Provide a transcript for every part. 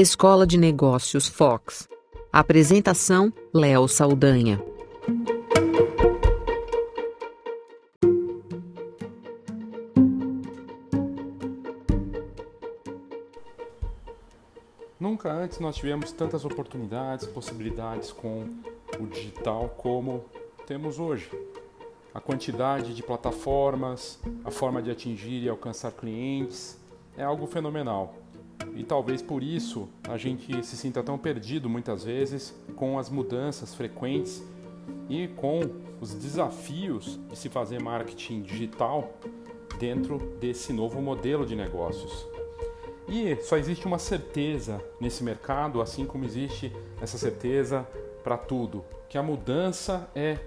Escola de Negócios Fox. Apresentação: Léo Saldanha. Nunca antes nós tivemos tantas oportunidades, possibilidades com o digital como temos hoje. A quantidade de plataformas, a forma de atingir e alcançar clientes é algo fenomenal. E talvez por isso a gente se sinta tão perdido muitas vezes com as mudanças frequentes e com os desafios de se fazer marketing digital dentro desse novo modelo de negócios. E só existe uma certeza nesse mercado, assim como existe essa certeza para tudo, que a mudança é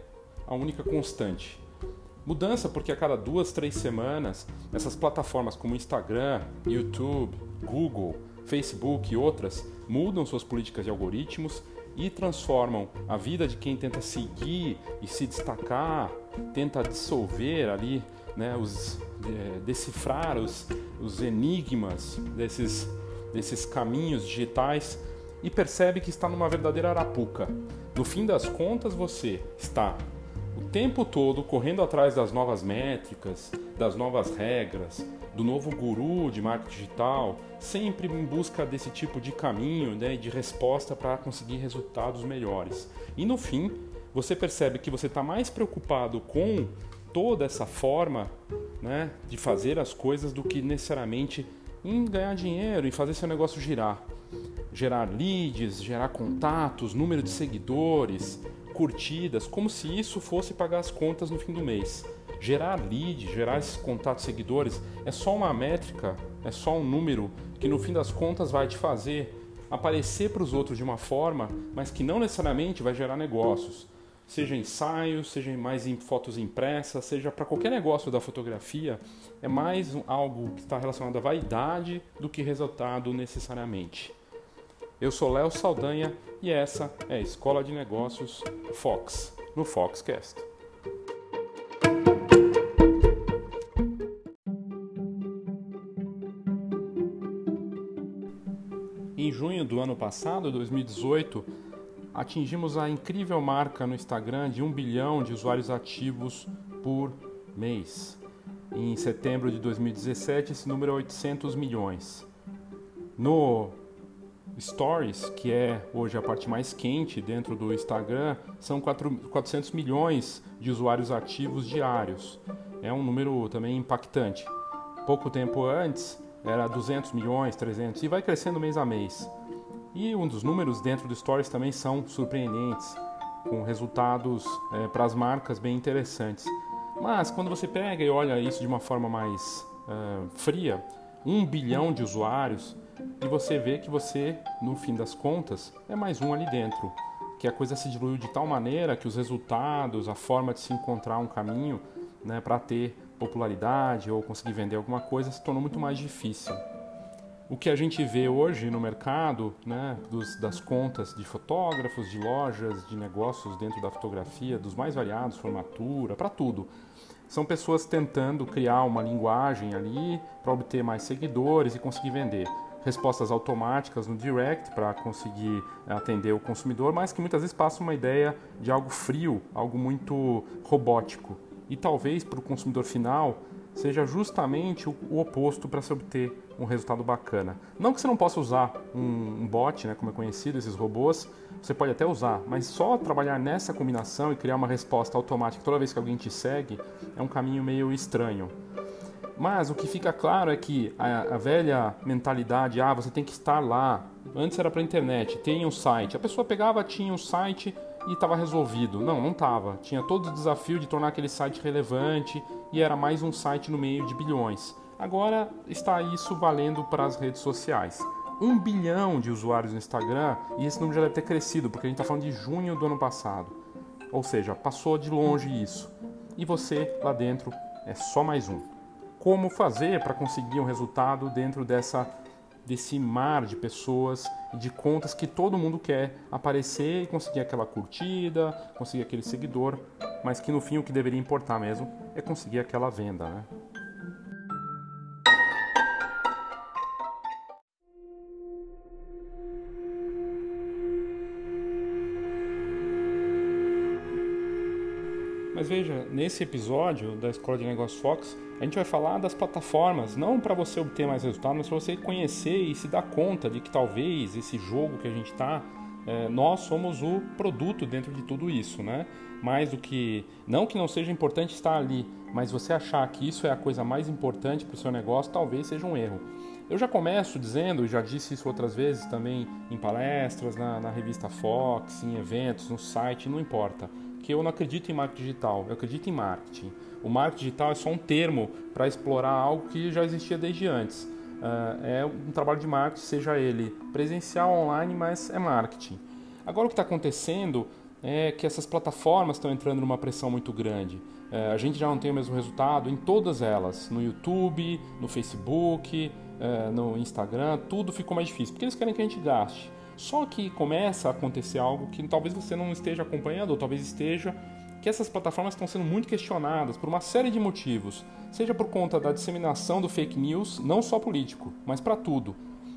a única constante. Mudança porque a cada duas, três semanas, essas plataformas como Instagram, YouTube, Google, Facebook e outras mudam suas políticas de algoritmos e transformam a vida de quem tenta seguir e se destacar, tenta dissolver ali, né, os, é, decifrar os, os enigmas desses, desses caminhos digitais e percebe que está numa verdadeira arapuca. No fim das contas, você está o tempo todo correndo atrás das novas métricas, das novas regras, do novo guru de marketing digital, sempre em busca desse tipo de caminho, né, de resposta para conseguir resultados melhores. E no fim, você percebe que você está mais preocupado com toda essa forma né, de fazer as coisas do que necessariamente em ganhar dinheiro, em fazer seu negócio girar. Gerar leads, gerar contatos, número de seguidores, curtidas, como se isso fosse pagar as contas no fim do mês. Gerar lead, gerar esses contatos seguidores é só uma métrica, é só um número que no fim das contas vai te fazer aparecer para os outros de uma forma, mas que não necessariamente vai gerar negócios. Seja ensaios, seja mais em fotos impressas, seja para qualquer negócio da fotografia, é mais algo que está relacionado à vaidade do que resultado necessariamente. Eu sou Léo Saldanha e essa é a Escola de Negócios Fox, no Foxcast. Em junho do ano passado, 2018, atingimos a incrível marca no Instagram de 1 bilhão de usuários ativos por mês. Em setembro de 2017, esse número é 800 milhões. No Stories, que é hoje a parte mais quente dentro do Instagram, são 400 milhões de usuários ativos diários. É um número também impactante. Pouco tempo antes era 200 milhões, 300 e vai crescendo mês a mês. E um dos números dentro do Stories também são surpreendentes, com resultados é, para as marcas bem interessantes. Mas quando você pega e olha isso de uma forma mais uh, fria, um bilhão de usuários e você vê que você, no fim das contas, é mais um ali dentro. Que a coisa se diluiu de tal maneira que os resultados, a forma de se encontrar um caminho né, para ter popularidade ou conseguir vender alguma coisa se tornou muito mais difícil. O que a gente vê hoje no mercado, né, dos, das contas de fotógrafos, de lojas, de negócios dentro da fotografia, dos mais variados, formatura, para tudo, são pessoas tentando criar uma linguagem ali para obter mais seguidores e conseguir vender respostas automáticas no direct para conseguir atender o consumidor, mas que muitas vezes passam uma ideia de algo frio, algo muito robótico. E talvez para o consumidor final seja justamente o, o oposto para se obter um resultado bacana. Não que você não possa usar um, um bot, né, como é conhecido, esses robôs, você pode até usar, mas só trabalhar nessa combinação e criar uma resposta automática toda vez que alguém te segue é um caminho meio estranho. Mas o que fica claro é que a, a velha mentalidade, ah, você tem que estar lá. Antes era para internet, tem um site. A pessoa pegava, tinha um site e estava resolvido. Não, não estava. Tinha todo o desafio de tornar aquele site relevante e era mais um site no meio de bilhões. Agora está isso valendo para as redes sociais. Um bilhão de usuários no Instagram e esse número já deve ter crescido, porque a gente está falando de junho do ano passado. Ou seja, passou de longe isso. E você lá dentro é só mais um como fazer para conseguir um resultado dentro dessa desse mar de pessoas e de contas que todo mundo quer aparecer e conseguir aquela curtida, conseguir aquele seguidor, mas que no fim o que deveria importar mesmo é conseguir aquela venda, né? Mas veja, nesse episódio da Escola de Negócios Fox, a gente vai falar das plataformas, não para você obter mais resultados, mas para você conhecer e se dar conta de que talvez esse jogo que a gente está, é, nós somos o produto dentro de tudo isso, né? Mais do que. Não que não seja importante estar ali, mas você achar que isso é a coisa mais importante para o seu negócio, talvez seja um erro. Eu já começo dizendo, já disse isso outras vezes também em palestras, na, na revista Fox, em eventos, no site, não importa, que eu não acredito em marketing digital, eu acredito em marketing. O marketing digital é só um termo para explorar algo que já existia desde antes. Uh, é um trabalho de marketing, seja ele presencial, online, mas é marketing. Agora o que está acontecendo é que essas plataformas estão entrando numa pressão muito grande. Uh, a gente já não tem o mesmo resultado em todas elas, no YouTube, no Facebook, uh, no Instagram, tudo ficou mais difícil, porque eles querem que a gente gaste. Só que começa a acontecer algo que talvez você não esteja acompanhando, ou talvez esteja, que essas plataformas estão sendo muito questionadas por uma série de motivos, seja por conta da disseminação do fake news, não só político, mas para tudo.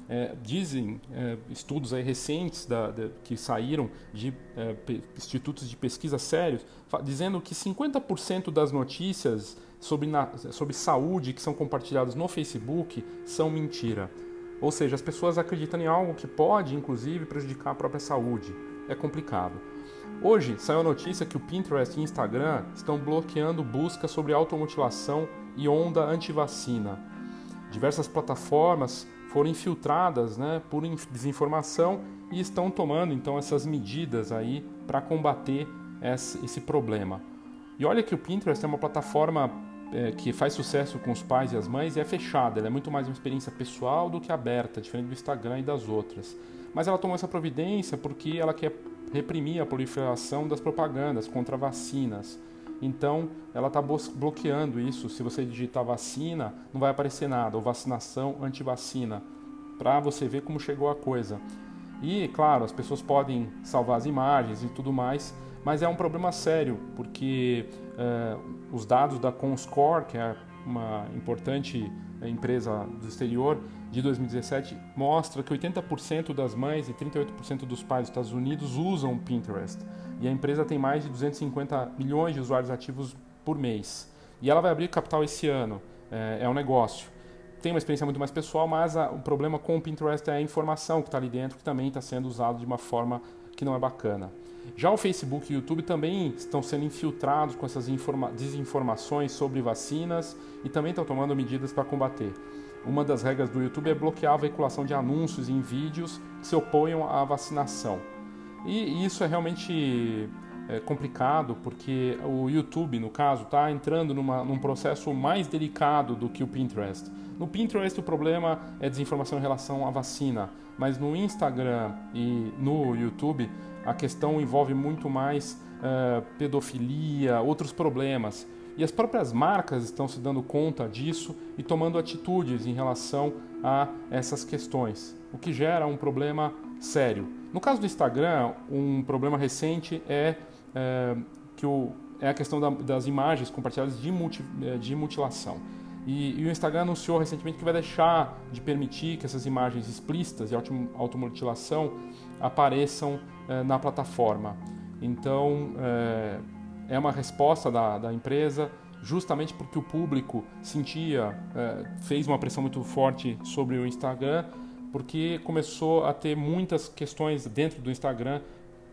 É, dizem é, estudos recentes da, de, que saíram de é, institutos de pesquisa sérios, dizendo que 50% das notícias sobre, na, sobre saúde que são compartilhadas no Facebook são mentira. Ou seja, as pessoas acreditam em algo que pode, inclusive, prejudicar a própria saúde. É complicado. Hoje saiu a notícia que o Pinterest e o Instagram estão bloqueando buscas sobre automutilação e onda anti-vacina. Diversas plataformas foram infiltradas né, por desinformação e estão tomando então essas medidas aí para combater esse problema. E olha que o Pinterest é uma plataforma é, que faz sucesso com os pais e as mães é fechada, ela é muito mais uma experiência pessoal do que aberta, diferente do Instagram e das outras. Mas ela tomou essa providência porque ela quer reprimir a proliferação das propagandas contra vacinas. Então, ela está bloqueando isso. Se você digitar vacina, não vai aparecer nada, ou vacinação anti-vacina, para você ver como chegou a coisa. E, claro, as pessoas podem salvar as imagens e tudo mais, mas é um problema sério, porque uh, os dados da Comscore, que é uma importante empresa do exterior, de 2017, mostra que 80% das mães e 38% dos pais dos Estados Unidos usam o Pinterest. E a empresa tem mais de 250 milhões de usuários ativos por mês. E ela vai abrir capital esse ano. É, é um negócio. Tem uma experiência muito mais pessoal, mas a, o problema com o Pinterest é a informação que está ali dentro, que também está sendo usado de uma forma que não é bacana. Já o Facebook e o YouTube também estão sendo infiltrados com essas desinformações sobre vacinas e também estão tomando medidas para combater. Uma das regras do YouTube é bloquear a veiculação de anúncios em vídeos que se oponham à vacinação. E isso é realmente é, complicado porque o YouTube, no caso, está entrando numa, num processo mais delicado do que o Pinterest. No Pinterest o problema é desinformação em relação à vacina, mas no Instagram e no YouTube a questão envolve muito mais uh, pedofilia, outros problemas. E as próprias marcas estão se dando conta disso e tomando atitudes em relação a essas questões, o que gera um problema sério. No caso do Instagram, um problema recente é, é que o, é a questão da, das imagens compartilhadas de, multi, eh, de mutilação. E, e, o Instagram anunciou recentemente que vai deixar de permitir que essas imagens explícitas de automutilação apareçam eh, na plataforma. Então, eh, é uma resposta da, da, empresa, justamente porque o público sentia, eh, fez uma pressão muito forte sobre o Instagram, porque começou a ter muitas questões dentro do Instagram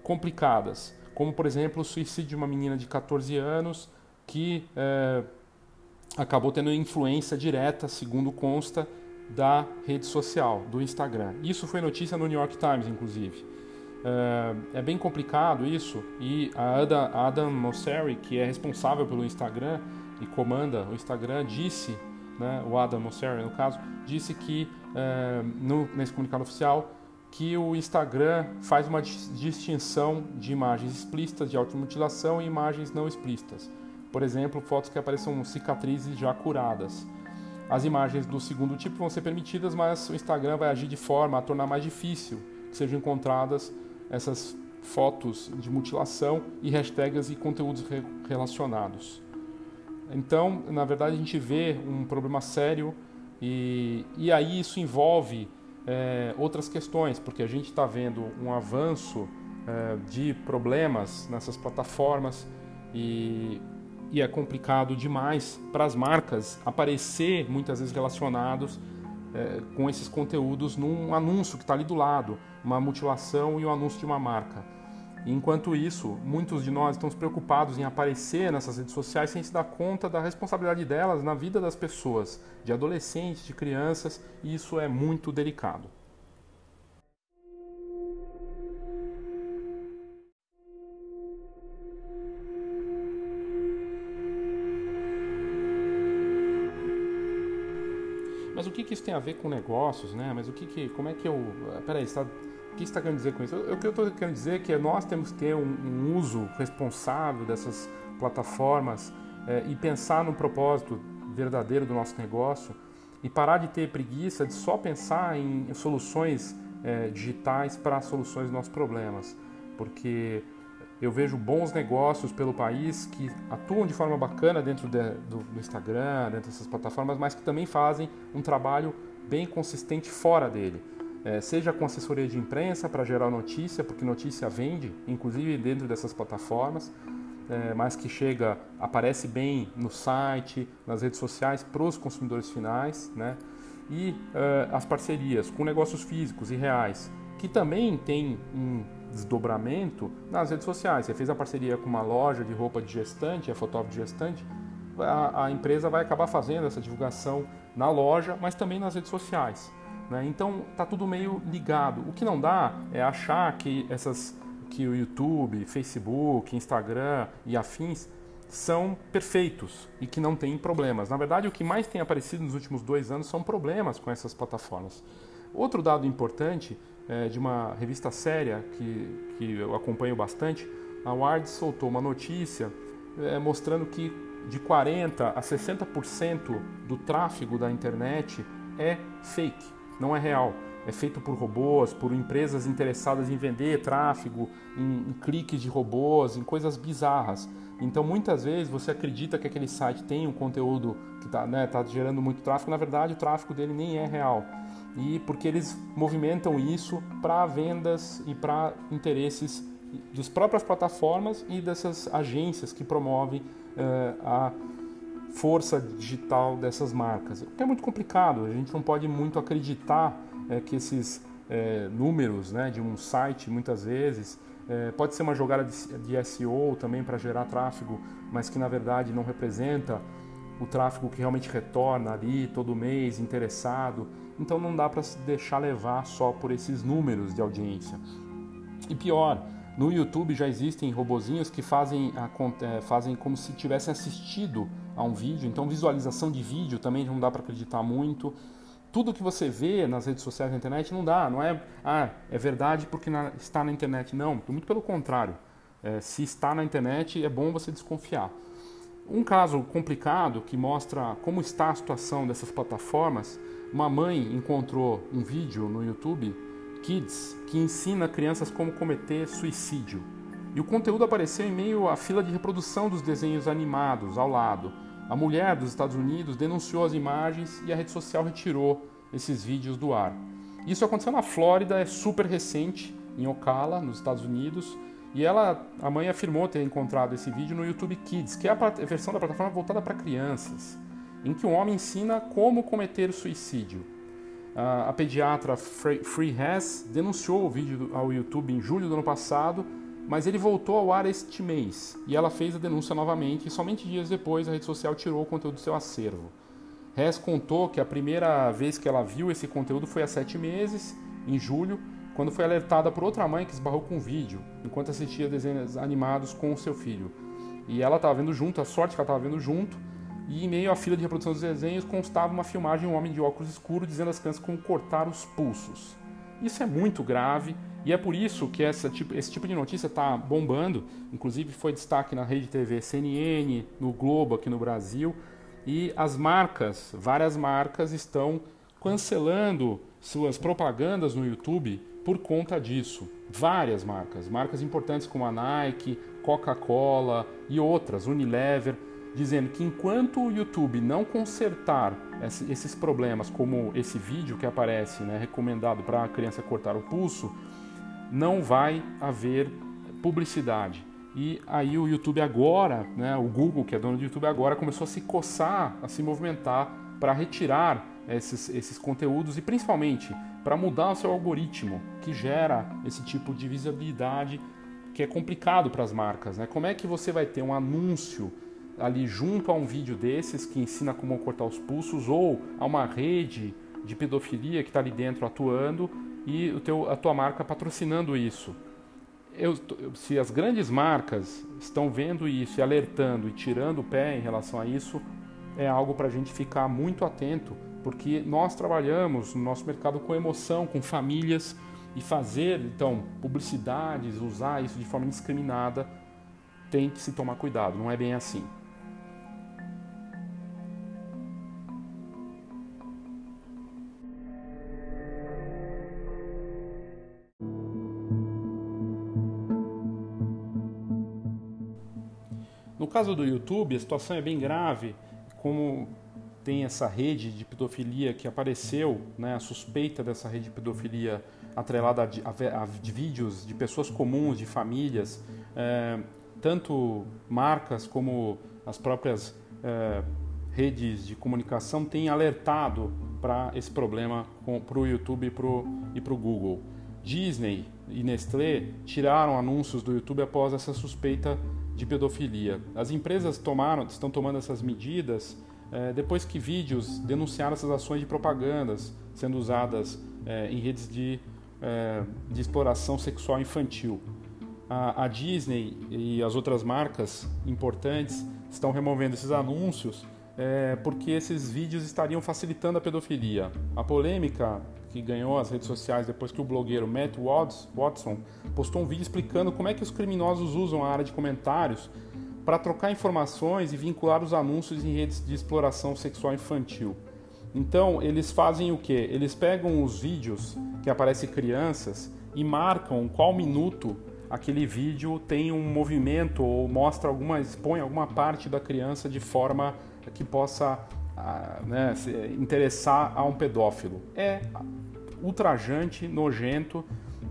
complicadas, como, por exemplo, o suicídio de uma menina de 14 anos que acabou tendo influência direta, segundo consta, da rede social, do Instagram. Isso foi notícia no New York Times, inclusive. É, é bem complicado isso e a Adam, Adam Mosseri, que é responsável pelo Instagram e comanda o Instagram, disse, né, o Adam Mosseri no caso, disse que é, no, nesse comunicado oficial que o Instagram faz uma distinção de imagens explícitas de automutilação e imagens não explícitas. Por exemplo, fotos que apareçam cicatrizes já curadas. As imagens do segundo tipo vão ser permitidas, mas o Instagram vai agir de forma a tornar mais difícil que sejam encontradas essas fotos de mutilação e hashtags e conteúdos re relacionados. Então, na verdade, a gente vê um problema sério e, e aí isso envolve é, outras questões, porque a gente está vendo um avanço é, de problemas nessas plataformas e e é complicado demais para as marcas aparecer muitas vezes relacionados é, com esses conteúdos num anúncio que está ali do lado, uma mutilação e o um anúncio de uma marca. Enquanto isso, muitos de nós estamos preocupados em aparecer nessas redes sociais sem se dar conta da responsabilidade delas na vida das pessoas, de adolescentes, de crianças, e isso é muito delicado. Que isso tem a ver com negócios, né? Mas o que, que como é que eu, peraí, está o que está querendo dizer com isso? O que eu estou querendo dizer é que nós temos que ter um, um uso responsável dessas plataformas é, e pensar no propósito verdadeiro do nosso negócio e parar de ter preguiça de só pensar em soluções é, digitais para soluções dos nossos problemas, porque eu vejo bons negócios pelo país que atuam de forma bacana dentro de, do, do Instagram, dentro dessas plataformas, mas que também fazem um trabalho bem consistente fora dele é, seja com assessoria de imprensa para gerar notícia, porque notícia vende, inclusive dentro dessas plataformas, é, mas que chega, aparece bem no site, nas redes sociais para os consumidores finais, né? E é, as parcerias com negócios físicos e reais, que também tem um desdobramento nas redes sociais. Você fez a parceria com uma loja de roupa de gestante, a fotógrafo de gestante, a, a empresa vai acabar fazendo essa divulgação na loja, mas também nas redes sociais. Né? Então tá tudo meio ligado. O que não dá é achar que essas que o YouTube, Facebook, Instagram e afins são perfeitos e que não tem problemas. Na verdade, o que mais tem aparecido nos últimos dois anos são problemas com essas plataformas. Outro dado importante é, de uma revista séria que, que eu acompanho bastante, a Ward soltou uma notícia é, mostrando que de 40 a 60% do tráfego da internet é fake não é real. É feito por robôs, por empresas interessadas em vender tráfego, em, em cliques de robôs, em coisas bizarras. Então, muitas vezes você acredita que aquele site tem um conteúdo que está né, tá gerando muito tráfego, na verdade o tráfego dele nem é real. E porque eles movimentam isso para vendas e para interesses das próprias plataformas e dessas agências que promovem uh, a força digital dessas marcas. O que é muito complicado, a gente não pode muito acreditar é, que esses é, números né, de um site, muitas vezes, é, pode ser uma jogada de, de SEO também para gerar tráfego, mas que na verdade não representa o tráfego que realmente retorna ali todo mês, interessado. Então não dá para se deixar levar só por esses números de audiência. E pior, no YouTube já existem robozinhos que fazem, a, é, fazem como se tivessem assistido a um vídeo, então visualização de vídeo também não dá para acreditar muito. Tudo que você vê nas redes sociais na internet não dá, não é, ah, é verdade porque na, está na internet. Não, muito pelo contrário. É, se está na internet, é bom você desconfiar. Um caso complicado que mostra como está a situação dessas plataformas, uma mãe encontrou um vídeo no YouTube Kids que ensina crianças como cometer suicídio. E o conteúdo apareceu em meio à fila de reprodução dos desenhos animados ao lado. A mulher dos Estados Unidos denunciou as imagens e a rede social retirou esses vídeos do ar. Isso aconteceu na Flórida, é super recente, em Ocala, nos Estados Unidos, e ela, a mãe afirmou ter encontrado esse vídeo no YouTube Kids, que é a versão da plataforma voltada para crianças, em que um homem ensina como cometer suicídio. A pediatra Free Hess denunciou o vídeo ao YouTube em julho do ano passado, mas ele voltou ao ar este mês e ela fez a denúncia novamente e somente dias depois a rede social tirou o conteúdo do seu acervo. Hess contou que a primeira vez que ela viu esse conteúdo foi há sete meses, em julho, quando foi alertada por outra mãe que esbarrou com o vídeo, enquanto assistia desenhos animados com o seu filho. E ela estava vendo junto, a sorte que ela estava vendo junto, e em meio à fila de reprodução dos desenhos constava uma filmagem de um homem de óculos escuros dizendo às crianças como cortar os pulsos. Isso é muito grave e é por isso que essa, tipo, esse tipo de notícia está bombando. Inclusive foi destaque na rede TV CNN, no Globo aqui no Brasil. E as marcas, várias marcas estão cancelando suas propagandas no YouTube por conta disso. Várias marcas, marcas importantes como a Nike, Coca-Cola e outras, Unilever dizendo que enquanto o YouTube não consertar esses problemas, como esse vídeo que aparece, né, recomendado para a criança cortar o pulso, não vai haver publicidade. E aí o YouTube agora, né, o Google, que é dono do YouTube agora, começou a se coçar, a se movimentar para retirar esses, esses conteúdos e principalmente para mudar o seu algoritmo que gera esse tipo de visibilidade que é complicado para as marcas. Né? Como é que você vai ter um anúncio ali junto a um vídeo desses que ensina como cortar os pulsos ou a uma rede de pedofilia que está ali dentro atuando e o teu, a tua marca patrocinando isso? Eu, se as grandes marcas estão vendo isso e alertando e tirando o pé em relação a isso, é algo para a gente ficar muito atento porque nós trabalhamos no nosso mercado com emoção, com famílias e fazer então publicidades, usar isso de forma indiscriminada, tem que se tomar cuidado, não é bem assim. Caso do YouTube, a situação é bem grave, como tem essa rede de pedofilia que apareceu, né, a suspeita dessa rede de pedofilia atrelada a, a, a de vídeos de pessoas comuns, de famílias, é, tanto marcas como as próprias é, redes de comunicação têm alertado para esse problema para o YouTube e para o Google. Disney e Nestlé tiraram anúncios do YouTube após essa suspeita de pedofilia. As empresas tomaram, estão tomando essas medidas é, depois que vídeos denunciaram essas ações de propagandas sendo usadas é, em redes de, é, de, exploração sexual infantil. A, a, Disney e as outras marcas importantes estão removendo esses anúncios porque esses vídeos estariam facilitando a pedofilia. A polêmica que ganhou as redes sociais depois que o blogueiro Matt Watson postou um vídeo explicando como é que os criminosos usam a área de comentários para trocar informações e vincular os anúncios em redes de exploração sexual infantil. Então, eles fazem o que? Eles pegam os vídeos que aparecem crianças e marcam qual minuto aquele vídeo tem um movimento ou mostra alguma, expõe alguma parte da criança de forma que possa ah, né, interessar a um pedófilo. É ultrajante, nojento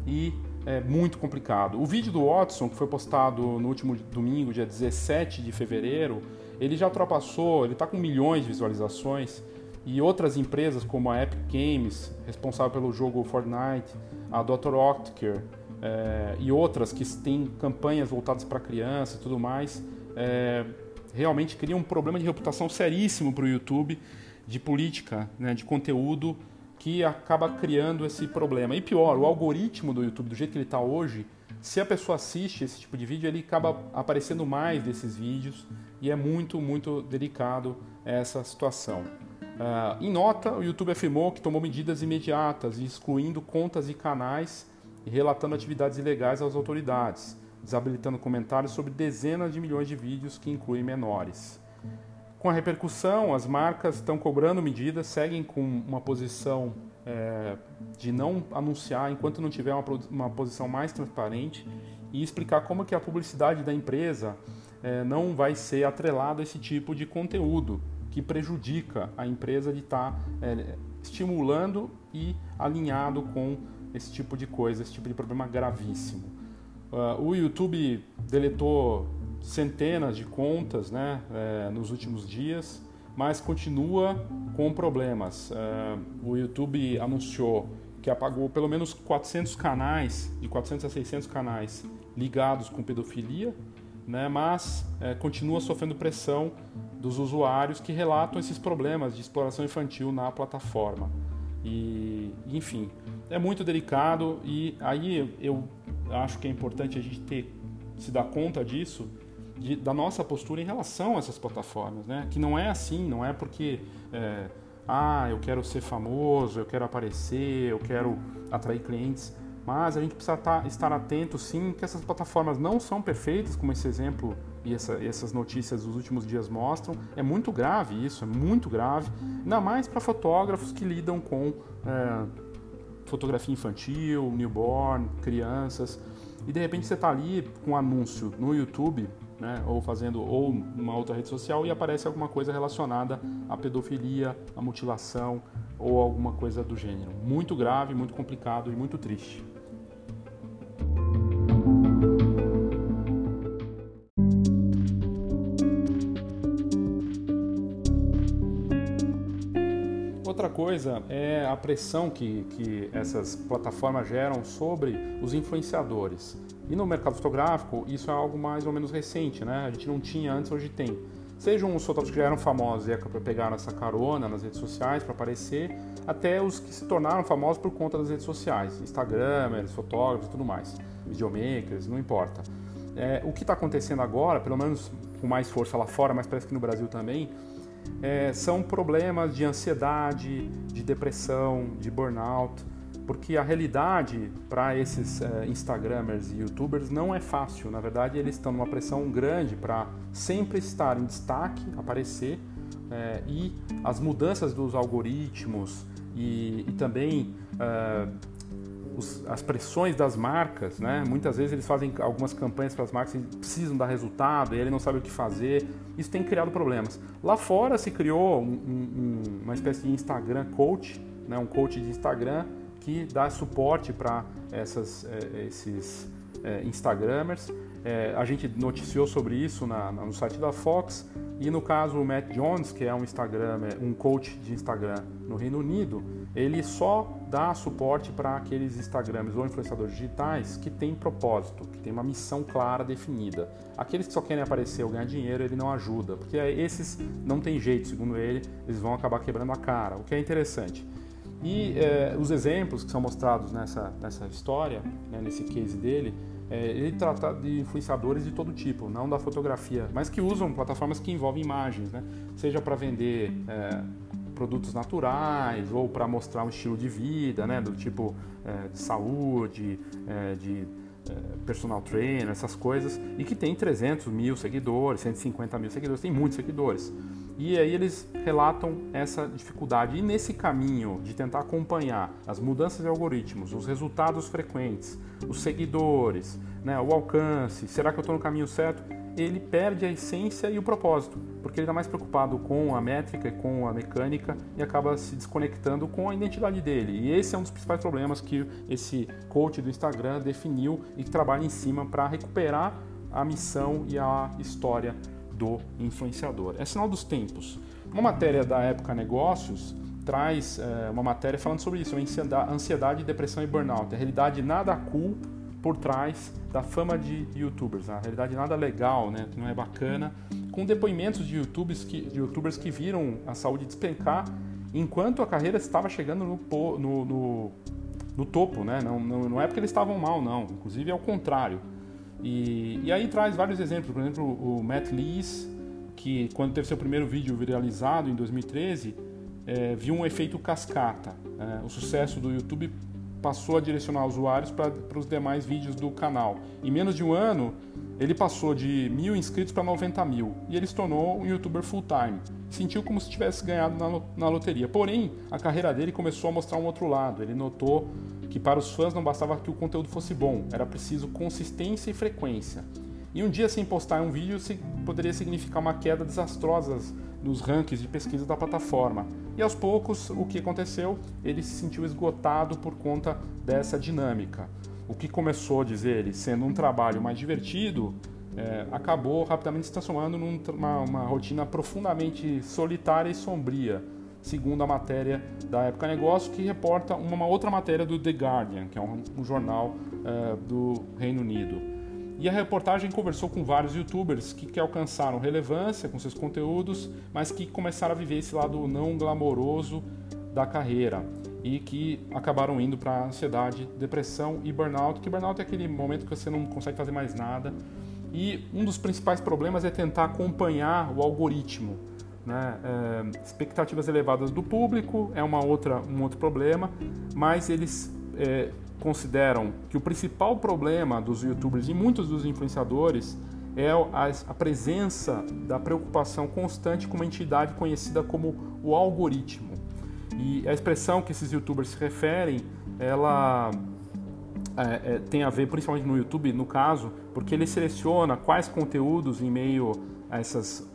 e é muito complicado. O vídeo do Watson, que foi postado no último domingo, dia 17 de fevereiro, ele já ultrapassou, ele está com milhões de visualizações e outras empresas como a Epic Games, responsável pelo jogo Fortnite, a Dr. Octaker é, e outras que têm campanhas voltadas para crianças e tudo mais, é, realmente criam um problema de reputação seríssimo para o YouTube de política, né, de conteúdo que acaba criando esse problema. E pior, o algoritmo do YouTube, do jeito que ele está hoje, se a pessoa assiste esse tipo de vídeo, ele acaba aparecendo mais desses vídeos e é muito, muito delicado essa situação. Uh, em nota, o YouTube afirmou que tomou medidas imediatas, excluindo contas e canais e relatando atividades ilegais às autoridades, desabilitando comentários sobre dezenas de milhões de vídeos que incluem menores. Com a repercussão, as marcas estão cobrando medidas, seguem com uma posição é, de não anunciar enquanto não tiver uma, uma, posição mais transparente e explicar como que a publicidade da empresa é, não vai ser atrelada a esse tipo de conteúdo que prejudica a empresa de estar tá, é, estimulando e alinhado com esse tipo de coisa, esse tipo de problema gravíssimo. Uh, o YouTube deletou centenas de contas né, é, nos últimos dias, mas continua com problemas. É, o YouTube anunciou que apagou pelo menos 400 canais, de 400 a 600 canais ligados com pedofilia, né, mas é, continua sofrendo pressão dos usuários que relatam esses problemas de exploração infantil na plataforma. E, enfim, é muito delicado e aí eu acho que é importante a gente ter se dar conta disso de, da nossa postura em relação a essas plataformas, né? Que não é assim, não é porque é, ah, eu quero ser famoso, eu quero aparecer, eu quero atrair clientes, mas a gente precisa tá, estar atento sim que essas plataformas não são perfeitas, como esse exemplo e essa, essas notícias dos últimos dias mostram. É muito grave isso, é muito grave, ainda mais para fotógrafos que lidam com é, fotografia infantil, newborn, crianças. E de repente você está ali com um anúncio no YouTube né, ou fazendo ou uma outra rede social e aparece alguma coisa relacionada à pedofilia, à mutilação ou alguma coisa do gênero. Muito grave, muito complicado e muito triste. Coisa é a pressão que, que essas plataformas geram sobre os influenciadores. E no mercado fotográfico, isso é algo mais ou menos recente, né? A gente não tinha antes, hoje tem. Sejam os fotógrafos que já eram famosos e pegaram essa carona nas redes sociais para aparecer, até os que se tornaram famosos por conta das redes sociais, Instagramers, fotógrafos e tudo mais, videomakers, não importa. É, o que está acontecendo agora, pelo menos com mais força lá fora, mas parece que no Brasil também, é, são problemas de ansiedade, de depressão, de burnout, porque a realidade para esses é, Instagramers e YouTubers não é fácil. Na verdade, eles estão numa pressão grande para sempre estar em destaque, aparecer, é, e as mudanças dos algoritmos e, e também é, os, as pressões das marcas, né? Muitas vezes eles fazem algumas campanhas para as marcas e precisam dar resultado e ele não sabe o que fazer. Isso tem criado problemas. Lá fora se criou um, um, uma espécie de Instagram coach, né? Um coach de Instagram que dá suporte para essas, é, esses é, Instagramers. É, a gente noticiou sobre isso na, no site da Fox e no caso o Matt Jones, que é um Instagram, um coach de Instagram no Reino Unido, ele só dá suporte para aqueles Instagrams ou influenciadores digitais que têm propósito, que têm uma missão clara definida. Aqueles que só querem aparecer ou ganhar dinheiro, ele não ajuda, porque esses não tem jeito, segundo ele, eles vão acabar quebrando a cara, o que é interessante. E é, os exemplos que são mostrados nessa, nessa história, né, nesse case dele, é, ele trata de influenciadores de todo tipo, não da fotografia, mas que usam plataformas que envolvem imagens, né? seja para vender é, produtos naturais ou para mostrar um estilo de vida, né? do tipo é, de saúde, é, de é, personal trainer, essas coisas, e que tem 300 mil seguidores, 150 mil seguidores, tem muitos seguidores. E aí eles relatam essa dificuldade. E nesse caminho de tentar acompanhar as mudanças de algoritmos, os resultados frequentes, os seguidores, né, o alcance, será que eu estou no caminho certo? Ele perde a essência e o propósito, porque ele está mais preocupado com a métrica e com a mecânica e acaba se desconectando com a identidade dele. E esse é um dos principais problemas que esse coach do Instagram definiu e trabalha em cima para recuperar a missão e a história do influenciador. É sinal dos tempos. Uma matéria da época Negócios traz é, uma matéria falando sobre isso, ansiedade, depressão e burnout. A realidade nada cool por trás da fama de youtubers, a realidade nada legal, né, que não é bacana, com depoimentos de youtubers que, de youtubers que viram a saúde despencar enquanto a carreira estava chegando no, no, no, no topo, né? Não, não, não é porque eles estavam mal, não. Inclusive é o contrário. E, e aí traz vários exemplos, por exemplo, o Matt Lees, que quando teve seu primeiro vídeo viralizado em 2013, é, viu um efeito cascata. É, o sucesso do YouTube passou a direcionar usuários para os demais vídeos do canal. Em menos de um ano, ele passou de mil inscritos para 90 mil e ele se tornou um youtuber full-time. Sentiu como se tivesse ganhado na, na loteria. Porém, a carreira dele começou a mostrar um outro lado. Ele notou que para os fãs não bastava que o conteúdo fosse bom, era preciso consistência e frequência. E um dia sem postar um vídeo poderia significar uma queda desastrosa nos rankings de pesquisa da plataforma. E aos poucos, o que aconteceu? Ele se sentiu esgotado por conta dessa dinâmica. O que começou, diz ele, sendo um trabalho mais divertido, é, acabou rapidamente se transformando numa uma rotina profundamente solitária e sombria segundo a matéria da Época Negócio, que reporta uma outra matéria do The Guardian, que é um, jornal uh, do Reino Unido. E a reportagem conversou com vários youtubers que, que alcançaram relevância com seus conteúdos, mas que começaram a viver esse lado não glamouroso da carreira e que acabaram indo para ansiedade, depressão e burnout, que burnout é aquele momento que você não consegue fazer mais nada. E um dos principais problemas é tentar acompanhar o algoritmo né? É, expectativas elevadas do público é uma outra, um outro problema, mas eles é, consideram que o principal problema dos youtubers e muitos dos influenciadores é a, a, presença da preocupação constante com uma entidade conhecida como o algoritmo. E a expressão que esses youtubers se referem, ela é, é, tem a ver principalmente no YouTube, no caso, porque ele seleciona quais conteúdos em meio a essas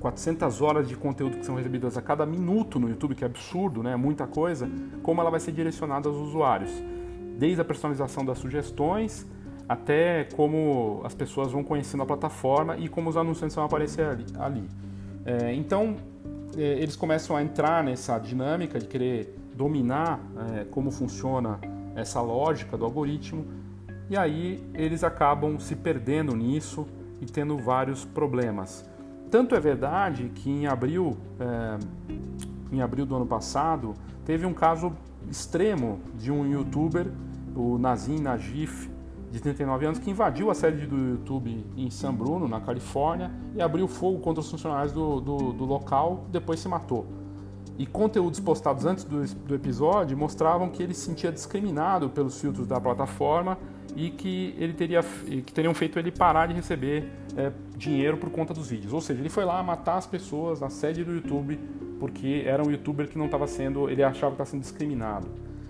400 horas de conteúdo que são recebidas a cada minuto no YouTube, que é absurdo, né? Muita coisa, como ela vai ser direcionada aos usuários. Desde a personalização das sugestões até como as pessoas vão conhecendo a plataforma e como os anunciantes vão aparecer ali. ali. É, então, é, eles começam a entrar nessa dinâmica de querer dominar é, como funciona essa lógica do algoritmo e aí eles acabam se perdendo nisso e tendo vários problemas. Tanto é verdade que em abril, é, em abril do ano passado, teve um caso extremo de um youtuber, o Nazim Najif, de 39 anos, que invadiu a sede do YouTube em San Bruno, na Califórnia, e abriu fogo contra os funcionários do, do, do local, depois se matou. E conteúdos postados antes do, do episódio mostravam que ele se sentia discriminado pelos filtros da plataforma e que ele teria que teriam feito ele parar de receber é, dinheiro por conta dos vídeos. Ou seja, ele foi lá matar as pessoas na sede do YouTube porque era um youtuber que não estava sendo, ele achava que estava sendo discriminado.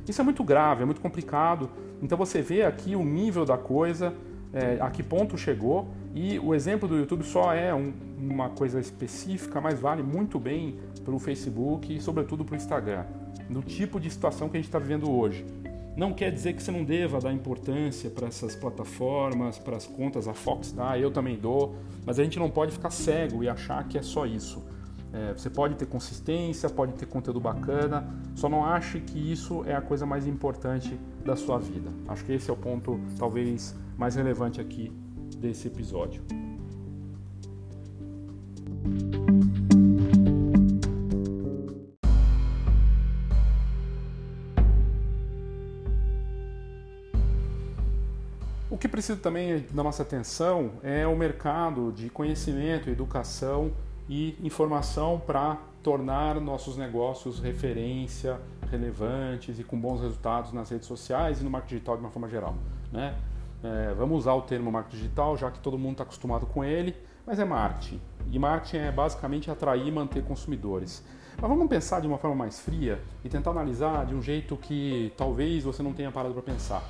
Isso é muito grave, é muito complicado. Então você vê aqui o nível da coisa, é, a que ponto chegou e o exemplo do YouTube só é um, uma coisa específica, mas vale muito bem para o Facebook e sobretudo para o Instagram, do tipo de situação que a gente está vivendo hoje. Não quer dizer que você não deva dar importância para essas plataformas, para as contas, a Fox dá, eu também dou, mas a gente não pode ficar cego e achar que é só isso. É, você pode ter consistência, pode ter conteúdo bacana, só não ache que isso é a coisa mais importante da sua vida. Acho que esse é o ponto talvez mais relevante aqui desse episódio. Precisa também da nossa atenção é o mercado de conhecimento, educação e informação para tornar nossos negócios referência, relevantes e com bons resultados nas redes sociais e no marketing digital de uma forma geral. Né? É, vamos usar o termo marketing digital, já que todo mundo está acostumado com ele, mas é marketing. E marketing é basicamente atrair e manter consumidores. Mas vamos pensar de uma forma mais fria e tentar analisar de um jeito que talvez você não tenha parado para pensar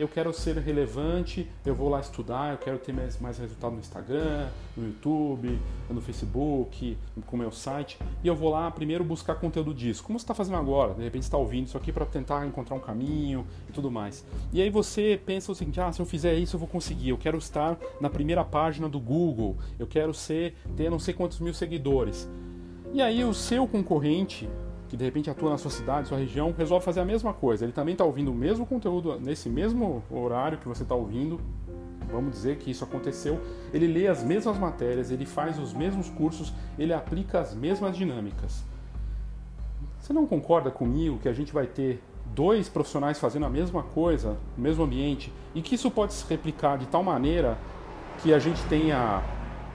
eu quero ser relevante, eu vou lá estudar, eu quero ter mais, mais resultado no Instagram, no YouTube, no Facebook, com o meu site, e eu vou lá primeiro buscar conteúdo disso. Como você está fazendo agora? De repente está ouvindo isso aqui para tentar encontrar um caminho e tudo mais. E aí você pensa o seguinte: ah, se eu fizer isso eu vou conseguir. Eu quero estar na primeira página do Google, eu quero ser ter não sei quantos mil seguidores. E aí o seu concorrente que de repente atua na sua cidade, sua região, resolve fazer a mesma coisa. Ele também está ouvindo o mesmo conteúdo nesse mesmo horário que você está ouvindo. Vamos dizer que isso aconteceu. Ele lê as mesmas matérias, ele faz os mesmos cursos, ele aplica as mesmas dinâmicas. Você não concorda comigo que a gente vai ter dois profissionais fazendo a mesma coisa, no mesmo ambiente, e que isso pode se replicar de tal maneira que a gente tenha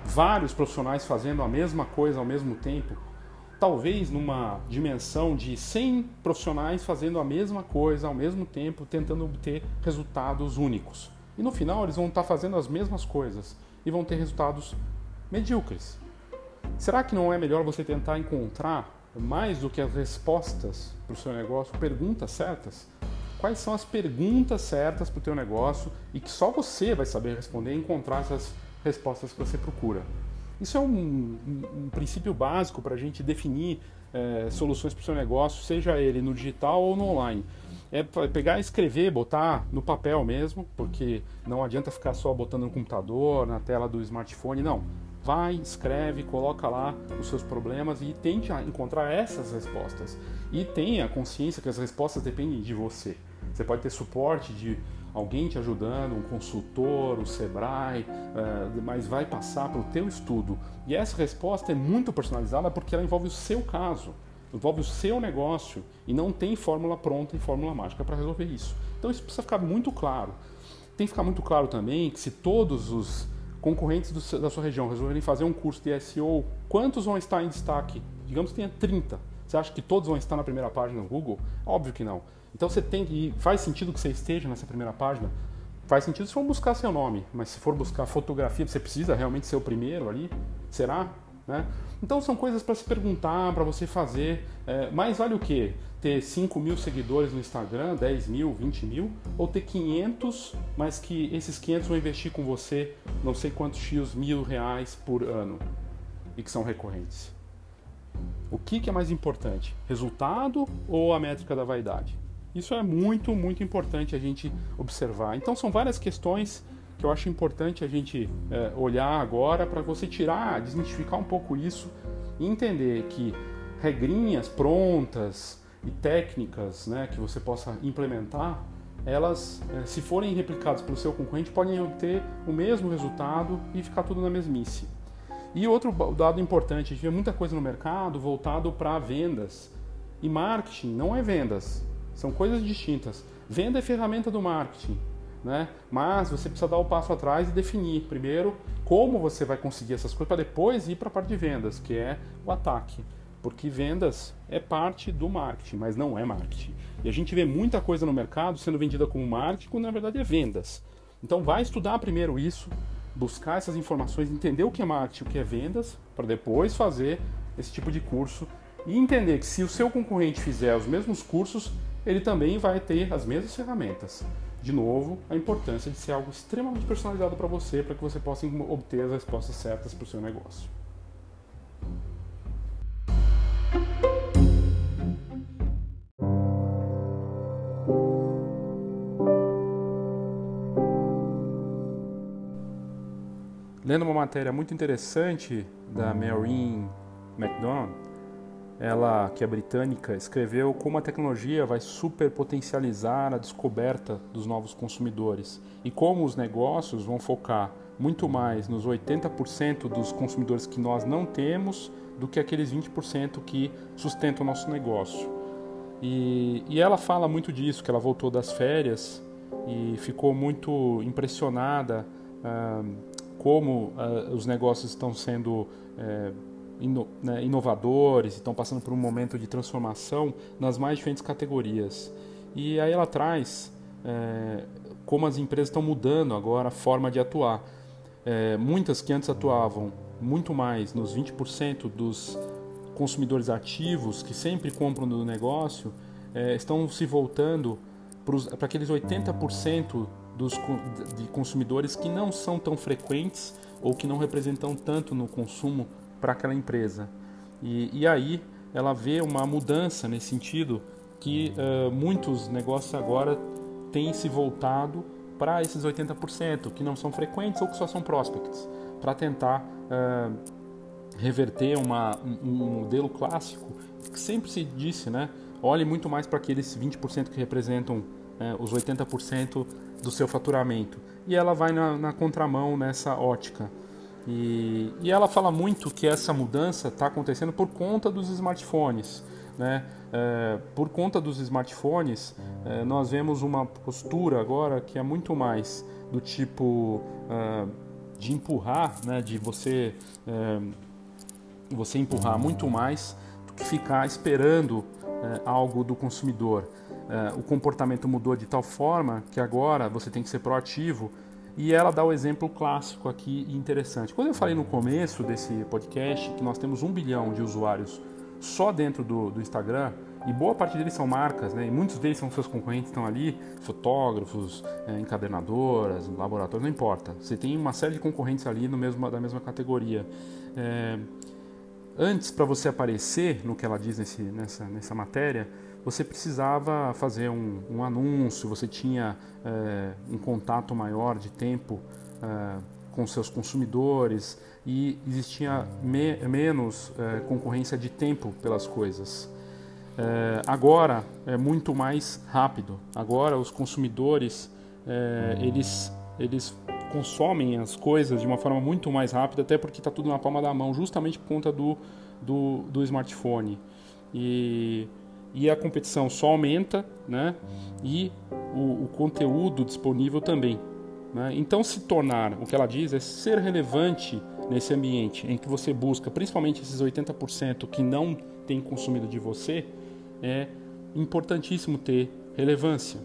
vários profissionais fazendo a mesma coisa ao mesmo tempo? Talvez numa dimensão de 100 profissionais fazendo a mesma coisa ao mesmo tempo, tentando obter resultados únicos. E no final eles vão estar fazendo as mesmas coisas e vão ter resultados medíocres. Será que não é melhor você tentar encontrar mais do que as respostas para o seu negócio, perguntas certas? Quais são as perguntas certas para o teu negócio e que só você vai saber responder e encontrar essas respostas que você procura? Isso é um, um, um princípio básico para a gente definir é, soluções para o seu negócio, seja ele no digital ou no online. É pegar escrever, botar no papel mesmo, porque não adianta ficar só botando no computador, na tela do smartphone, não. Vai, escreve, coloca lá os seus problemas e tente encontrar essas respostas. E tenha consciência que as respostas dependem de você. Você pode ter suporte de alguém te ajudando, um consultor, o Sebrae, uh, mas vai passar para o teu estudo. E essa resposta é muito personalizada porque ela envolve o seu caso, envolve o seu negócio e não tem fórmula pronta e fórmula mágica para resolver isso. Então isso precisa ficar muito claro. Tem que ficar muito claro também que se todos os concorrentes do, da sua região resolverem fazer um curso de SEO, quantos vão estar em destaque? Digamos que tenha 30. Você acha que todos vão estar na primeira página do Google? Óbvio que não. Então você tem que. Faz sentido que você esteja nessa primeira página? Faz sentido se for buscar seu nome, mas se for buscar fotografia, você precisa realmente ser o primeiro ali? Será? Né? Então são coisas para se perguntar, para você fazer. É, mais vale o quê? Ter 5 mil seguidores no Instagram, 10 mil, 20 mil? Ou ter 500, mas que esses 500 vão investir com você não sei quantos X mil reais por ano e que são recorrentes? O que, que é mais importante? Resultado ou a métrica da vaidade? Isso é muito, muito importante a gente observar. Então, são várias questões que eu acho importante a gente é, olhar agora para você tirar, desmistificar um pouco isso e entender que regrinhas prontas e técnicas né, que você possa implementar, elas, eh, se forem replicadas pelo seu concorrente, podem obter o mesmo resultado e ficar tudo na mesmice. E outro dado importante, a gente vê muita coisa no mercado voltado para vendas. E marketing não é vendas, são coisas distintas. Venda é ferramenta do marketing, né? Mas você precisa dar o um passo atrás e definir primeiro como você vai conseguir essas coisas para depois ir para a parte de vendas, que é o ataque. Porque vendas é parte do marketing, mas não é marketing. E a gente vê muita coisa no mercado sendo vendida como marketing, quando na verdade é vendas. Então vai estudar primeiro isso, buscar essas informações, entender o que é marketing, o que é vendas, para depois fazer esse tipo de curso e entender que se o seu concorrente fizer os mesmos cursos, ele também vai ter as mesmas ferramentas. De novo, a importância de ser algo extremamente personalizado para você, para que você possa obter as respostas certas para o seu negócio. Lendo uma matéria muito interessante da Maureen McDonald, ela, que é britânica, escreveu como a tecnologia vai superpotencializar a descoberta dos novos consumidores e como os negócios vão focar muito mais nos 80% dos consumidores que nós não temos do que aqueles 20% que sustentam o nosso negócio. E, e ela fala muito disso, que ela voltou das férias e ficou muito impressionada ah, como ah, os negócios estão sendo eh, ino, né, inovadores, estão passando por um momento de transformação nas mais diferentes categorias. E aí ela traz é, como as empresas estão mudando agora a forma de atuar. É, muitas que antes atuavam muito mais nos 20% dos consumidores ativos que sempre compram do negócio é, estão se voltando para aqueles 80% dos, de consumidores que não são tão frequentes ou que não representam tanto no consumo para aquela empresa. E, e, aí ela vê uma mudança nesse sentido que uh, muitos negócios agora têm se voltado para esses 80% que não são frequentes ou que só são prospects, para tentar uh, reverter uma, um, um, modelo clássico que sempre se disse, né? Olhe muito mais para aqueles 20% que representam uh, os 80% do seu faturamento. E ela vai na, na contramão nessa ótica. E, e ela fala muito que essa mudança está acontecendo por conta dos smartphones. Né? É, por conta dos smartphones, é, nós vemos uma postura agora que é muito mais do tipo é, de empurrar, né? de você, é, você empurrar muito mais do que ficar esperando é, algo do consumidor. O comportamento mudou de tal forma que agora você tem que ser proativo e ela dá o exemplo clássico aqui interessante. Quando eu falei no começo desse podcast que nós temos um bilhão de usuários só dentro do, do Instagram, e boa parte deles são marcas, né? e muitos deles são seus concorrentes, estão ali, fotógrafos, é, encadernadoras, laboratórios, não importa. Você tem uma série de concorrentes ali no mesmo, da mesma categoria. É, antes, para você aparecer no que ela diz nesse, nessa, nessa matéria, você precisava fazer um, um anúncio, você tinha é, um contato maior de tempo é, com seus consumidores e existia me, menos é, concorrência de tempo pelas coisas. agora é muito mais rápido. Agora os consumidores eles eles consomem as coisas de uma forma muito mais rápida, até porque está tudo na palma da mão, justamente por conta do, do, do smartphone. E e a competição só aumenta, né? E o, o conteúdo disponível também. Né? Então, se tornar, o que ela diz é ser relevante nesse ambiente em que você busca, principalmente esses 80% que não têm consumido de você, é importantíssimo ter relevância.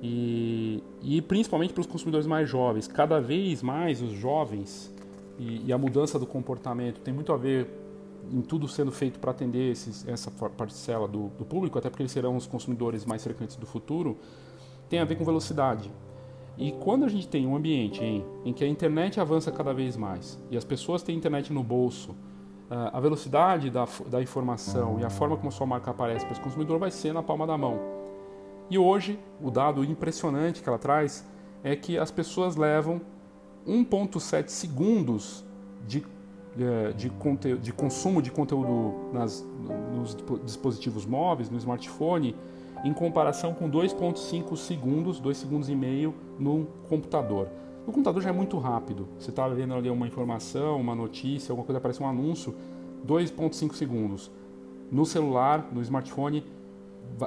E, e principalmente para os consumidores mais jovens. Cada vez mais os jovens e, e a mudança do comportamento tem muito a ver em tudo sendo feito para atender esses, essa parcela do, do, público, até porque eles serão os consumidores mais frequentes do futuro, tem a ver com velocidade. E quando a gente tem um ambiente em, em que a internet avança cada vez mais e as pessoas têm internet no bolso, a velocidade da, da informação e a forma como a sua marca aparece para esse consumidor vai ser na palma da mão. E hoje, o dado impressionante que ela traz é que as pessoas levam 1,7 segundos de é, de, de consumo de conteúdo nas, nos dispositivos móveis, no smartphone, em comparação com 2,5 segundos, 2 segundos e meio no computador. No computador já é muito rápido. Você está vendo ali uma informação, uma notícia, alguma coisa, aparece um anúncio, 2,5 segundos. No celular, no smartphone,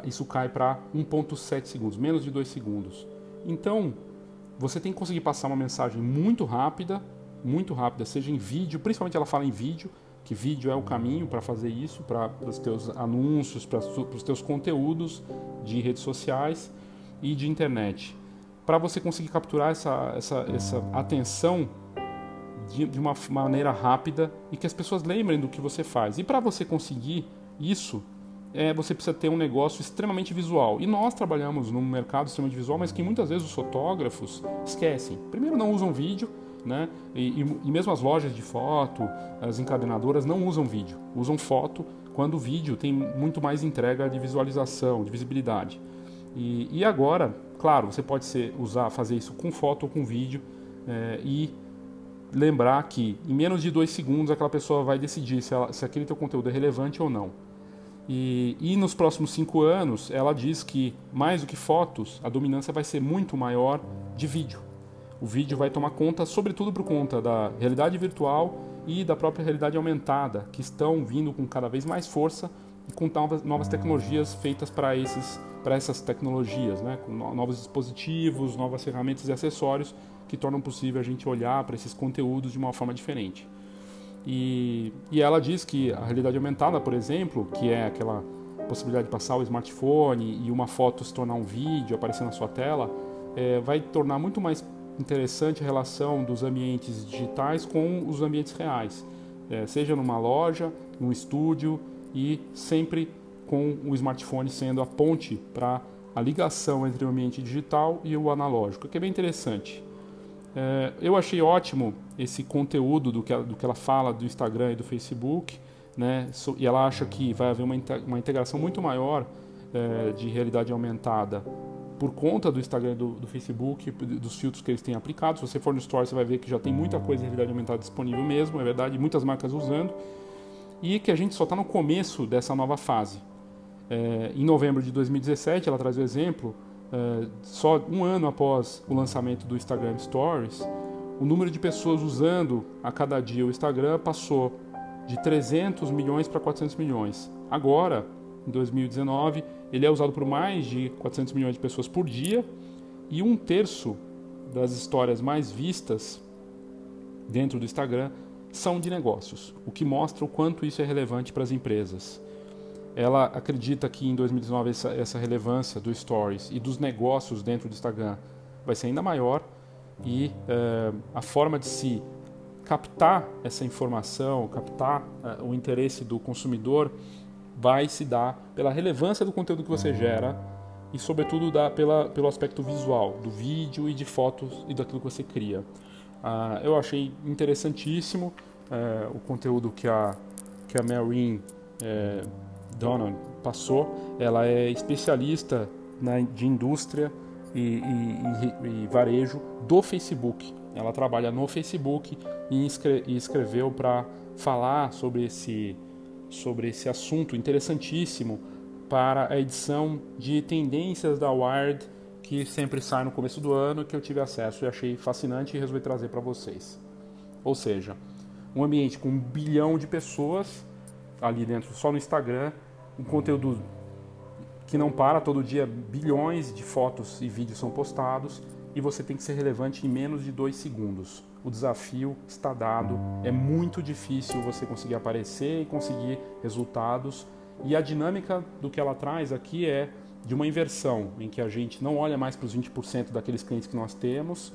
isso cai para 1,7 segundos, menos de 2 segundos. Então, você tem que conseguir passar uma mensagem muito rápida, muito rápida, seja em vídeo, principalmente ela fala em vídeo, que vídeo é o caminho para fazer isso, para os teus anúncios, para os teus conteúdos de redes sociais e de internet. Para você conseguir capturar essa, essa, essa atenção de, de uma maneira rápida e que as pessoas lembrem do que você faz. E para você conseguir isso, é, você precisa ter um negócio extremamente visual. E nós trabalhamos num mercado extremamente visual, mas que muitas vezes os fotógrafos esquecem. Primeiro, não usam vídeo, né? E, e, e, mesmo as lojas de foto, as encadenadoras não usam vídeo, usam foto quando o vídeo tem muito mais entrega de visualização, de visibilidade. E, e agora, claro, você pode ser, usar, fazer isso com foto ou com vídeo é, e lembrar que em menos de dois segundos aquela pessoa vai decidir se, ela, se aquele teu conteúdo é relevante ou não. E, e, nos próximos cinco anos, ela diz que, mais do que fotos, a dominância vai ser muito maior de vídeo. O vídeo vai tomar conta, sobretudo por conta da realidade virtual e da própria realidade aumentada, que estão vindo com cada vez mais força e com novas, tecnologias feitas para esses para essas tecnologias, né? com novos dispositivos, novas ferramentas e acessórios que tornam possível a gente olhar para esses conteúdos de uma forma diferente. E, e ela diz que a realidade aumentada, por exemplo, que é aquela possibilidade de passar o smartphone e uma foto se tornar um vídeo, aparecer na sua tela, é, vai tornar muito mais interessante a relação dos ambientes digitais com os ambientes reais, é, seja numa loja, num estúdio e sempre com o smartphone sendo a ponte para a ligação entre o ambiente digital e o analógico, que é bem interessante. É, eu achei ótimo esse conteúdo do que, ela, do que ela fala do Instagram e do Facebook, né? e ela acha que vai haver uma, uma integração muito maior é, de realidade aumentada por conta do Instagram do, do, Facebook, dos filtros que eles têm aplicado. Se você for no Store, você vai ver que já tem muita coisa de realidade aumentada disponível mesmo, é verdade, muitas marcas usando, e que a gente só está no começo dessa nova fase. É, em novembro de 2017, ela traz o exemplo uh, só um ano após o lançamento do Instagram Stories, o número de pessoas usando a cada dia o Instagram passou de 300 milhões para 400 milhões. Agora, em 2019, ele é usado por mais de 400 milhões de pessoas por dia e um terço das histórias mais vistas dentro do Instagram são de negócios, o que mostra o quanto isso é relevante para as empresas. Ela acredita que em 2019 essa, essa relevância do Stories e dos negócios dentro do Instagram vai ser ainda maior e é, a forma de se captar essa informação, captar é, o interesse do consumidor vai se dar pela relevância do conteúdo que você gera e sobretudo da, pela, pelo aspecto visual do vídeo e de fotos e daquilo que você cria. Ah, eu achei interessantíssimo é, o conteúdo que a que a Maureen Donald passou, ela é especialista na, de indústria e, e, e, e, varejo do Facebook. Ela trabalha no Facebook e, escre, e escreveu para falar sobre esse, sobre esse assunto interessantíssimo para a edição de tendências da Wired que sempre sai no começo do ano que eu tive acesso e achei fascinante e resolvi trazer para vocês. Ou seja, um ambiente com um bilhão de pessoas ali dentro só no Instagram um conteúdo que não para, todo dia bilhões de fotos e vídeos são postados e você tem que ser relevante em menos de dois segundos. O desafio está dado, é muito difícil você conseguir aparecer e conseguir resultados. E a dinâmica do que ela traz aqui é de uma inversão, em que a gente não olha mais para os 20% daqueles clientes que nós temos,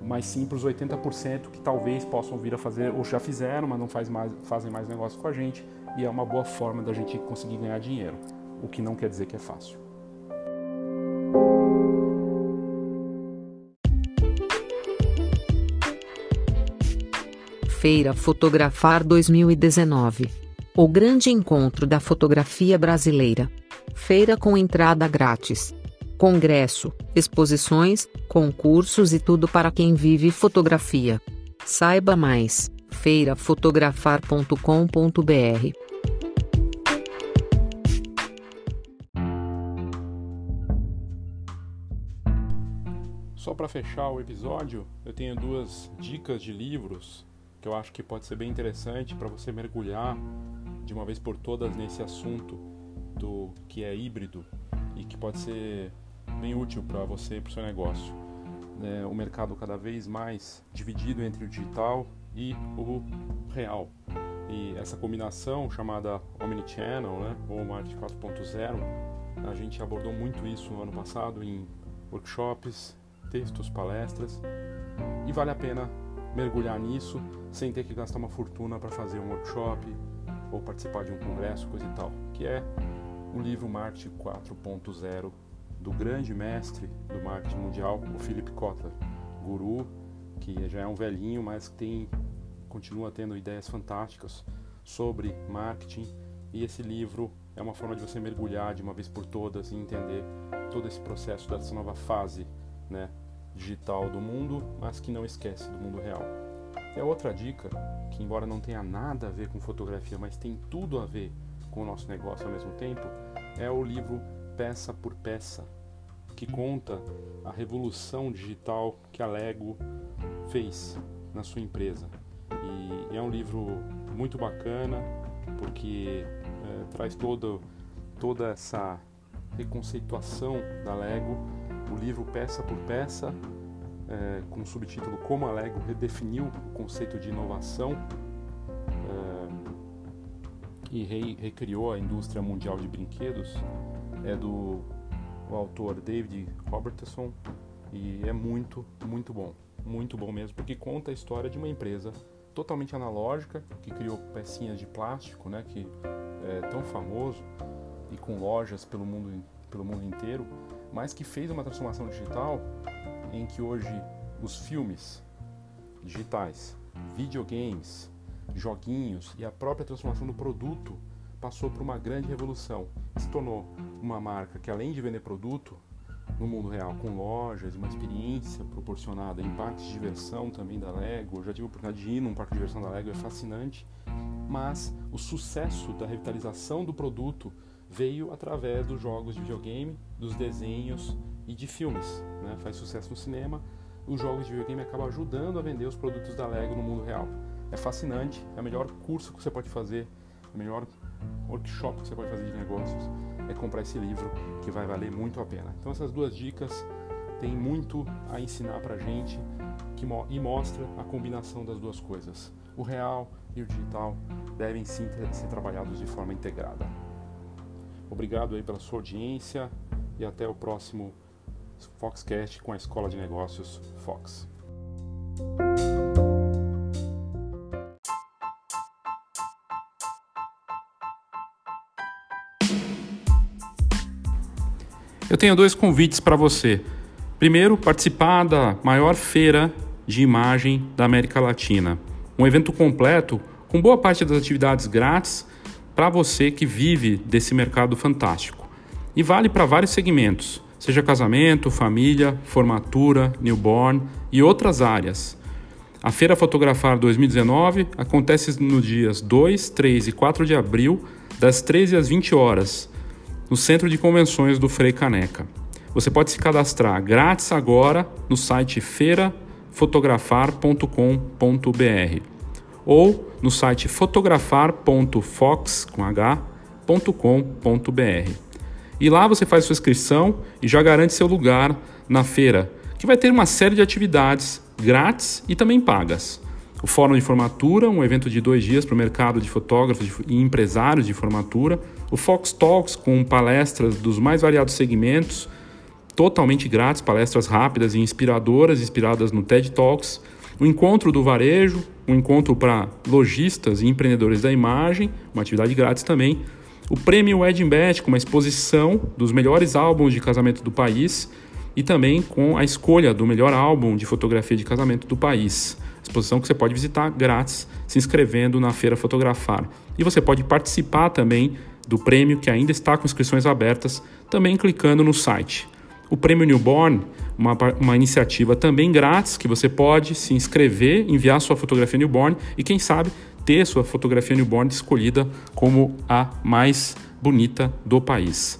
mas sim para os 80% que talvez possam vir a fazer, ou já fizeram, mas não faz mais, fazem mais negócio com a gente, e é uma boa forma da gente conseguir ganhar dinheiro, o que não quer dizer que é fácil. Feira Fotografar 2019 O grande encontro da fotografia brasileira. Feira com entrada grátis. Congresso, exposições, concursos e tudo para quem vive fotografia. Saiba mais feirafotografar.com.br. Só para fechar o episódio, eu tenho duas dicas de livros que eu acho que pode ser bem interessante para você mergulhar de uma vez por todas nesse assunto do que é híbrido e que pode ser bem útil para você e para o seu negócio. É, o mercado cada vez mais dividido entre o digital e o real. E essa combinação chamada Omnichannel, né, ou Marketing 4.0, a gente abordou muito isso no ano passado em workshops, textos, palestras, e vale a pena mergulhar nisso sem ter que gastar uma fortuna para fazer um workshop ou participar de um congresso, coisa e tal, que é o livro Marketing 4.0 do grande mestre do marketing mundial, o Philip Kotler, guru que já é um velhinho, mas que tem continua tendo ideias fantásticas sobre marketing. E esse livro é uma forma de você mergulhar de uma vez por todas e entender todo esse processo dessa nova fase, né, digital do mundo, mas que não esquece do mundo real. É outra dica que, embora não tenha nada a ver com fotografia, mas tem tudo a ver com o nosso negócio ao mesmo tempo, é o livro Peça por Peça, que conta a revolução digital que a Lego fez na sua empresa. E é um livro muito bacana porque é, traz todo, toda essa reconceituação da Lego o livro peça por peça, é, com o subtítulo Como a Lego redefiniu o conceito de inovação é, e re, recriou a indústria mundial de brinquedos, é do autor David Robertson e é muito, muito bom. Muito bom mesmo, porque conta a história de uma empresa totalmente analógica que criou pecinhas de plástico, né, que é tão famoso e com lojas pelo mundo, pelo mundo inteiro mas que fez uma transformação digital em que hoje os filmes digitais, videogames, joguinhos e a própria transformação do produto passou por uma grande revolução. Se tornou uma marca que além de vender produto no mundo real, com lojas, uma experiência proporcionada em parques de diversão também da Lego, eu já tive a oportunidade de ir num parque de diversão da Lego, é fascinante, mas o sucesso da revitalização do produto veio através dos jogos de videogame, dos desenhos e de filmes. Né? Faz sucesso no cinema. Os jogos de videogame acabam ajudando a vender os produtos da Lego no mundo real. É fascinante, é o melhor curso que você pode fazer, o melhor workshop que você pode fazer de negócios é comprar esse livro que vai valer muito a pena. Então essas duas dicas têm muito a ensinar pra gente que, e mostra a combinação das duas coisas. O real e o digital devem sim ser trabalhados de forma integrada. Obrigado aí pela sua audiência e até o próximo Foxcast com a Escola de Negócios Fox. Eu tenho dois convites para você. Primeiro, participar da maior feira de imagem da América Latina. Um evento completo com boa parte das atividades grátis para você que vive desse mercado fantástico. E vale para vários segmentos, seja casamento, família, formatura, newborn e outras áreas. A Feira Fotografar 2019 acontece nos dias 2, 3 e 4 de abril, das 13 às 20 horas, no Centro de Convenções do Frei Caneca. Você pode se cadastrar grátis agora no site feirafotografar.com.br ou no site fotografar.fox.com.br. E lá você faz sua inscrição e já garante seu lugar na feira, que vai ter uma série de atividades grátis e também pagas. O Fórum de Formatura, um evento de dois dias para o mercado de fotógrafos e empresários de formatura. O Fox Talks, com palestras dos mais variados segmentos, totalmente grátis, palestras rápidas e inspiradoras, inspiradas no TED Talks o encontro do varejo, um encontro para lojistas e empreendedores da imagem, uma atividade grátis também. O prêmio Wedding Bet, com uma exposição dos melhores álbuns de casamento do país e também com a escolha do melhor álbum de fotografia de casamento do país. Exposição que você pode visitar grátis se inscrevendo na Feira Fotografar. E você pode participar também do prêmio que ainda está com inscrições abertas, também clicando no site. O prêmio Newborn, uma, uma iniciativa também grátis que você pode se inscrever, enviar sua fotografia newborn e quem sabe ter sua fotografia newborn escolhida como a mais bonita do país.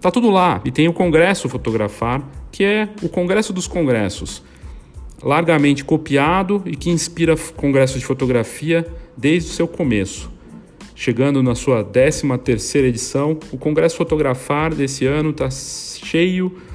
Tá tudo lá e tem o Congresso Fotografar, que é o Congresso dos Congressos, largamente copiado e que inspira congressos de fotografia desde o seu começo. Chegando na sua 13 terceira edição, o Congresso Fotografar desse ano está cheio